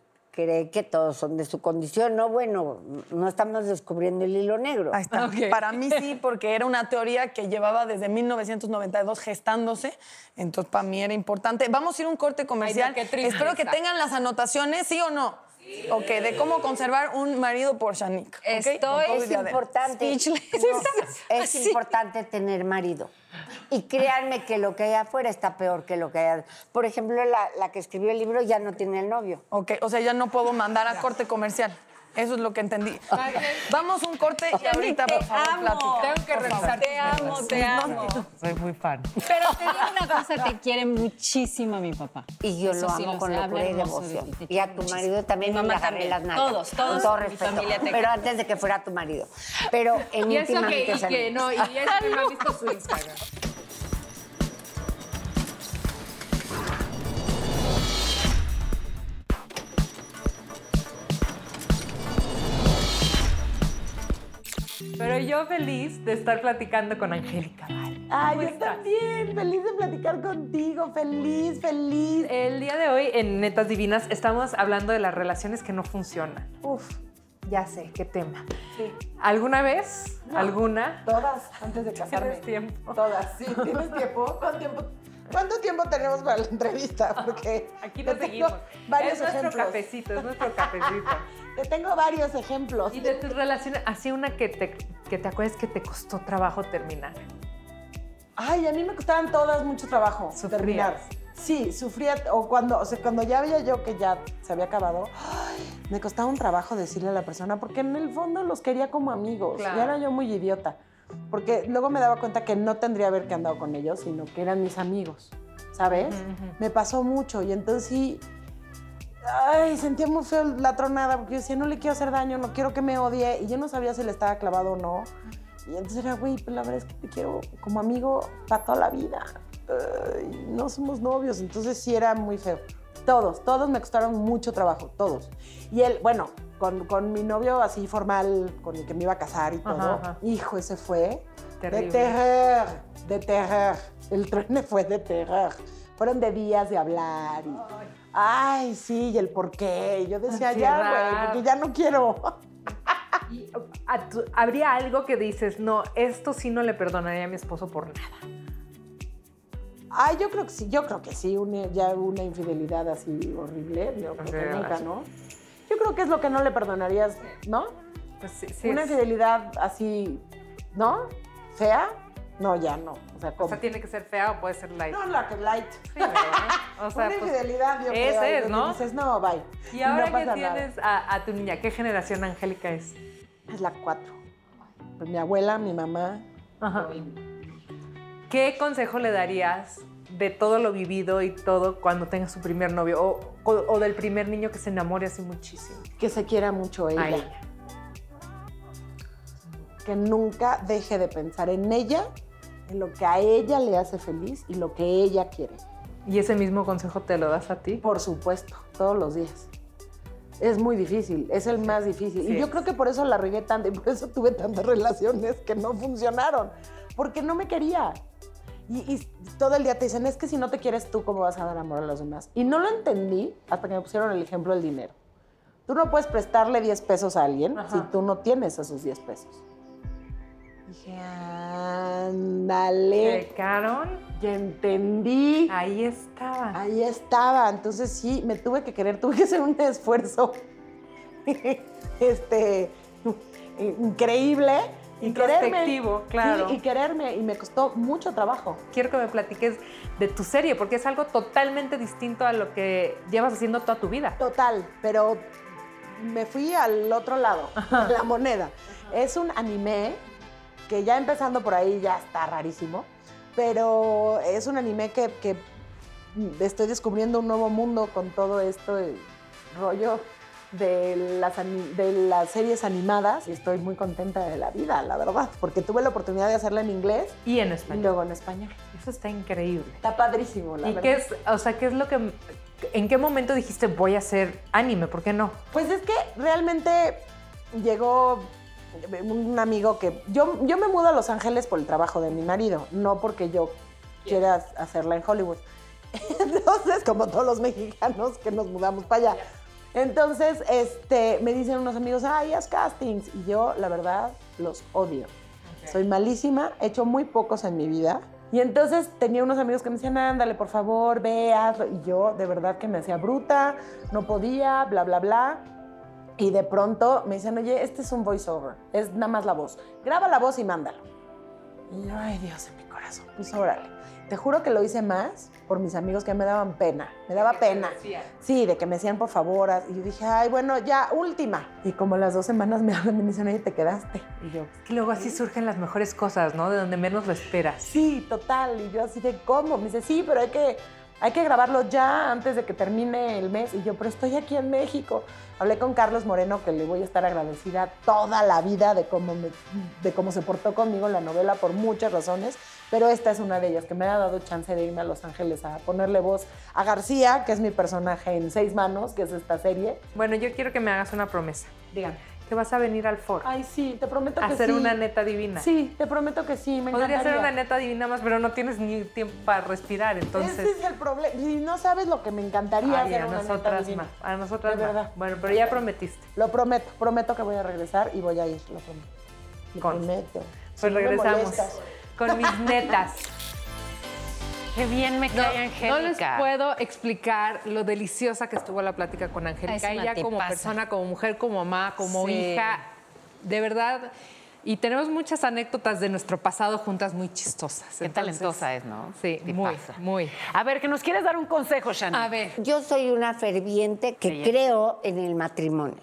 cree que todos son de su condición. No, bueno, no estamos descubriendo el hilo negro. Ahí está. Ok. Para mí sí, porque era una teoría que llevaba desde 1992 gestándose. Entonces, para mí era importante. Vamos a ir a un corte comercial. Ay, no. Espero que tengan las anotaciones, ¿sí o no? Ok, de cómo conservar un marido por Shanique. ¿ok? Estoy- Con todo y Es importante. No, es Así. importante tener marido. Y créanme que lo que hay afuera está peor que lo que hay. Por ejemplo, la, la que escribió el libro ya no tiene el novio. Ok, o sea, ya no puedo mandar a corte comercial. Eso es lo que entendí. Vamos un corte y ahorita, por favor, platica. Tengo que revisar. Te amo, te amo. Soy muy fan. Pero te digo una cosa, te quiere muchísimo a mi papá. Y yo Eso lo sí amo lo con locura y de devoción. Y a tu marido también mamá agarré también. las nalgas. Todos, todos, Con todo respeto. Pero antes de que fuera tu marido. Pero en Y eso que, y que no, y eso que no ha visto su Instagram. Pero yo feliz de estar platicando con Angélica Val. Ay, ¿Cómo yo estás? también, feliz de platicar contigo, feliz, feliz. El día de hoy en Netas Divinas estamos hablando de las relaciones que no funcionan. Uf, Ya sé, qué tema. sí, ¿Alguna vez? ¿Alguna? todas antes de casarme. ¿Tienes tiempo? Todas, sí. ¿Tienes tiempo? ¿Cuánto tiempo? ¿Cuánto tiempo tenemos para la entrevista? Porque Aquí nos seguimos. Varios es nuestro ejemplos. cafecito, es nuestro cafecito. Te tengo varios ejemplos. Y de tus relaciones, así una que te, que te acuerdes que te costó trabajo terminar. Ay, a mí me costaban todas mucho trabajo ¿Sufrías? terminar. Sí, sufría, o cuando, o sea, cuando ya veía yo que ya se había acabado, ay, me costaba un trabajo decirle a la persona, porque en el fondo los quería como amigos. Claro. Y era yo muy idiota. Porque luego me daba cuenta que no tendría haber que andado con ellos, sino que eran mis amigos, ¿sabes? Me pasó mucho y entonces sí, ay, sentía muy feo la tronada, porque yo decía, no le quiero hacer daño, no quiero que me odie, y yo no sabía si le estaba clavado o no. Y entonces era, güey, pues la verdad es que te quiero como amigo para toda la vida. No somos novios, entonces sí era muy feo. Todos, todos me costaron mucho trabajo, todos. Y él, bueno, con, con mi novio así formal, con el que me iba a casar y todo, Ajá, ajá. hijo, ese fue Terrible. de terror, de terror. El truene fue de terror. Fueron de días de hablar y, ay, sí, y el por qué. Yo decía, ya, güey, porque ya no quiero. Tu- ¿Habría algo que dices, no, esto sí no le perdonaría a mi esposo por nada? Ay, yo creo que sí, yo creo que sí, una- ya una infidelidad así horrible, yo creo que nunca. ¿no? Yo creo que es lo que no le perdonarías, ¿no? Pues sí, sí una es- infidelidad así, ¿no? ¿Fea? No, ya no. O sea, o ¿cómo? sea, tiene que ser fea o puede ser light. No, la que light. Sí, ¿verdad? O sea, una pues, infidelidad, yo ese creo. ahí es, ¿no? Dices, no, bye. Y ahora no que tienes a, a tu niña, ¿qué generación Angélica es? Es la cuatro. Pues mi abuela, mi mamá. Ajá. ¿Qué consejo le darías de todo lo vivido y todo cuando tenga su primer novio? O, o- o del primer niño que se enamore así muchísimo. Que se quiera mucho ella. A ella. Que nunca deje de pensar en ella, en lo que a ella le hace feliz y lo que ella quiere. ¿Y ese mismo consejo te lo das a ti? Por supuesto, todos los días. Es muy difícil, es el más difícil. Sí y yo es. creo que por eso la regué tanto y por eso tuve tantas relaciones que no funcionaron, porque no me quería. Y, y todo el día te dicen, es que si no te quieres tú, ¿cómo vas a dar amor a los demás? Y no lo entendí hasta que me pusieron el ejemplo del dinero. Tú no puedes prestarle 10 pesos a alguien Ajá. si tú no tienes esos 10 pesos. Dije, ándale, ¿Pecaron? ya entendí. Ahí estaba. Ahí estaba, entonces sí, me tuve que querer, tuve que hacer un esfuerzo este, increíble. Y quererme. Claro. Sí, y quererme, y me costó mucho trabajo. Quiero que me platiques de tu serie, porque es algo totalmente distinto a lo que llevas haciendo toda tu vida. Total, pero me fui al otro lado, la moneda. Es un anime que ya empezando por ahí ya está rarísimo, pero es un anime que, que estoy descubriendo un nuevo mundo con todo esto de rollo de las, de las series animadas y estoy muy contenta de la vida, la verdad, porque tuve la oportunidad de hacerla en inglés Y en y español. luego en español. Eso está increíble. Está padrísimo, la ¿Y verdad. qué es, o sea, qué es lo que, en qué momento dijiste voy a hacer anime? ¿Por qué no? Pues es que realmente llegó un amigo que... Yo, yo me mudo a Los Ángeles por el trabajo de mi marido, no porque yo quiera hacerla en Hollywood. Entonces, como todos los mexicanos que nos mudamos para allá. Entonces, este, me dicen unos amigos, ay, haz castings. Y yo, la verdad, los odio. Soy malísima, he hecho muy pocos en mi vida. Y entonces tenía unos amigos que me decían, ándale, por favor, ve, hazlo. Y yo, de verdad, que me hacía bruta, no podía, bla, bla, bla. Y de pronto me dicen, oye, este es un voiceover, es nada más la voz. Graba la voz y mándalo. Y yo, ay Dios en mi corazón, pues órale. Te juro que lo hice más por mis amigos que me daban pena. Me daba pena. Sí, de que me decían por favor. Y yo dije, ay, bueno, ya, última. Y como las dos semanas me hablan y me dicen, oye, te quedaste. Y yo, Que luego así surgen las mejores cosas, ¿no? De donde menos lo esperas. sí, total. Y yo así de, ¿cómo? Me dice, sí, pero hay que, hay que grabarlo ya antes de que termine el mes. Y yo, pero estoy aquí en México. Hablé con Carlos Moreno, que le voy a estar agradecida toda la vida de cómo, me- de cómo se portó conmigo en la novela por muchas razones, pero esta es una de ellas, que me ha dado chance de irme a Los Ángeles a ponerle voz a García, que es mi personaje en Seis Manos, que es esta serie. Bueno, yo quiero que me hagas una promesa. Dígame. Que vas a venir al foro. Ay, sí, te prometo a que hacer sí. una neta divina. Sí, te prometo que sí, me Podría ser una neta divina más, pero no tienes ni tiempo para respirar, entonces. Ese es el problema. Y no sabes lo que me encantaría Ay, hacer a una neta nosotras divina. más. A nosotras De más. verdad. Bueno, pero ya prometiste. Lo prometo, prometo que voy a regresar y voy a ir, lo prometo. Lo Con- prometo. Pues Si regresamos con mis netas. Qué bien me No, cae no les Angélica. puedo explicar lo deliciosa que estuvo la plática con Angélica. Ella como persona, como mujer, como mamá, como Sí. hija, de verdad. Y tenemos muchas anécdotas de nuestro pasado juntas muy chistosas. Qué Entonces, talentosa es, ¿no? Sí, muy, muy. A ver, que nos quieres dar un consejo, Shani. A ver, Yo soy una ferviente que creo en el matrimonio.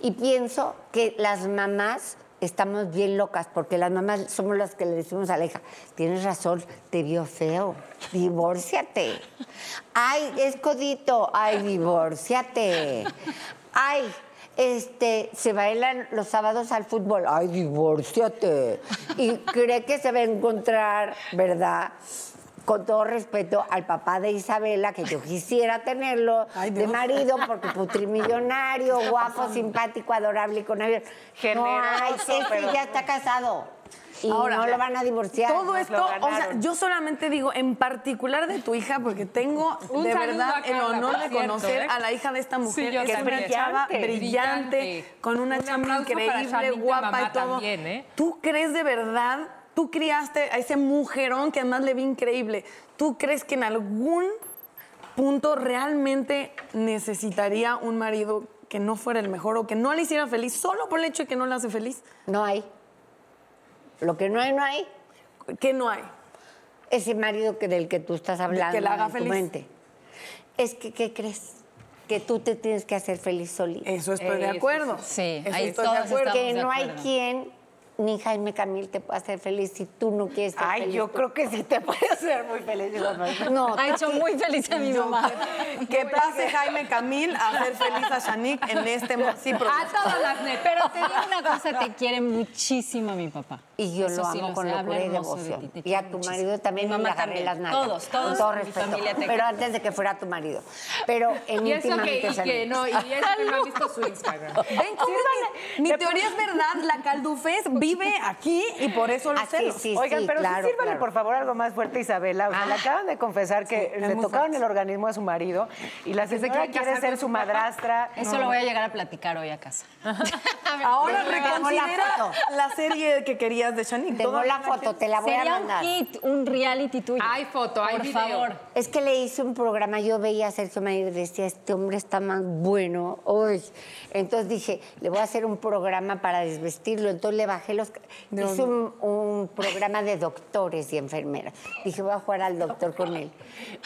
Y pienso que las mamás estamos bien locas, porque las mamás somos las que le decimos a la hija, tienes razón, te vio feo, divórciate. Ay, es codito, ay, divórciate. Ay, este, se bailan los sábados al fútbol, ay, divórciate. Y cree que se va a encontrar, ¿verdad? Con todo respeto al papá de Isabela, que yo quisiera tenerlo de marido, porque putrimillonario, guapo, simpático, adorable y con avión. No Generoso, hay, ese pero- ya está casado. Y Ahora, no lo van a divorciar. Todo esto, o sea, yo solamente digo en particular de tu hija, porque tengo Un de verdad el honor de cierto, conocer ¿eh? a la hija de esta mujer, yo que es una chava Brillante. con una Un increíble, guapa y todo. también, ¿eh? ¿Tú crees de verdad? Tú criaste a ese mujerón que además le vi increíble. ¿Tú crees que en algún punto realmente necesitaría un marido que no fuera el mejor o que no le hiciera feliz solo por el hecho de que no la hace feliz? No hay. Lo que no hay, no hay. ¿Qué no hay? Ese marido que, del que tú estás hablando que la haga en tu feliz. mente. Es que, ¿qué crees? Que tú te tienes que hacer feliz solito. Eso estoy de acuerdo. sí. Eso Ahí estoy de acuerdo. que de no hay quien, ni Jaime Camil te pueda hacer feliz si tú no quieres ser Ay, feliz. yo creo que sí te puede hacer muy feliz. no. No, Ha hecho muy feliz a mi mamá. Que pase Jaime Camil a hacer feliz a Shanique en este sí, a todas las netas. Pero te digo una cosa, te quiere muchísimo mi papá. Y yo Eso lo sí amo sé, con locura y de devoción. ti, te y a tu muchísimo. marido también Mi mamá le agarré también. las nalgas. Todos, todos Con todo respeto. Pero antes de que fuera tu marido. Pero en Y eso que, y que no, y eso que no ha visto su Instagram. Ven, cómo mi, mi teoría es verdad, la Caldufés vive aquí y por eso lo Así, celos. sí, Oigan, sí, pero claro, sí sírvale claro. por favor algo más fuerte a Isabela. O sea, le acaban de confesar que le tocaron fuerte. el organismo a su marido y la se señora quiere quiere ser su madrastra. Eso lo voy a llegar a platicar hoy a casa. Ahora la reconsidera foto. la serie que querías de Shanique. Tengo la foto, te la voy a Sería un mandar. hit, un reality tuyo. Hay foto, hay Por video. favor. Es que le hice un programa, yo veía a Sergio Mayer y decía, este hombre está más bueno hoy. Entonces dije, le voy a hacer un programa para desvestirlo. Entonces le bajé los... Hice un, un programa de doctores y enfermeras. Dije, voy a jugar al doctor con él.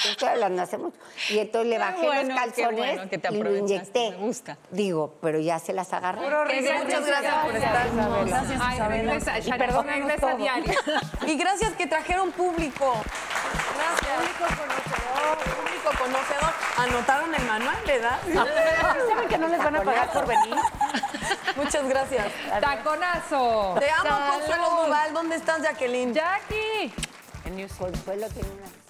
Estoy hablando hace mucho. Y entonces le Qué bajé bueno, los calzones bueno que te y lo aprovechaste, inyecté. me gusta. Digo, pero ya se las agarré. Muchas gracias por estar. Ay, regresa, Shani, perdónanos regresa todo. diario. Y gracias que trajeron público. Gracias. Público conocedor, público conocedor. Anotaron el manual, ¿verdad? ¿Saben que no les van a pagar por venir? Muchas gracias. ¡Taconazo! Te amo, Consuelo Duval. ¿Dónde estás, Jacqueline? ¡Jackie! Consuelo tiene una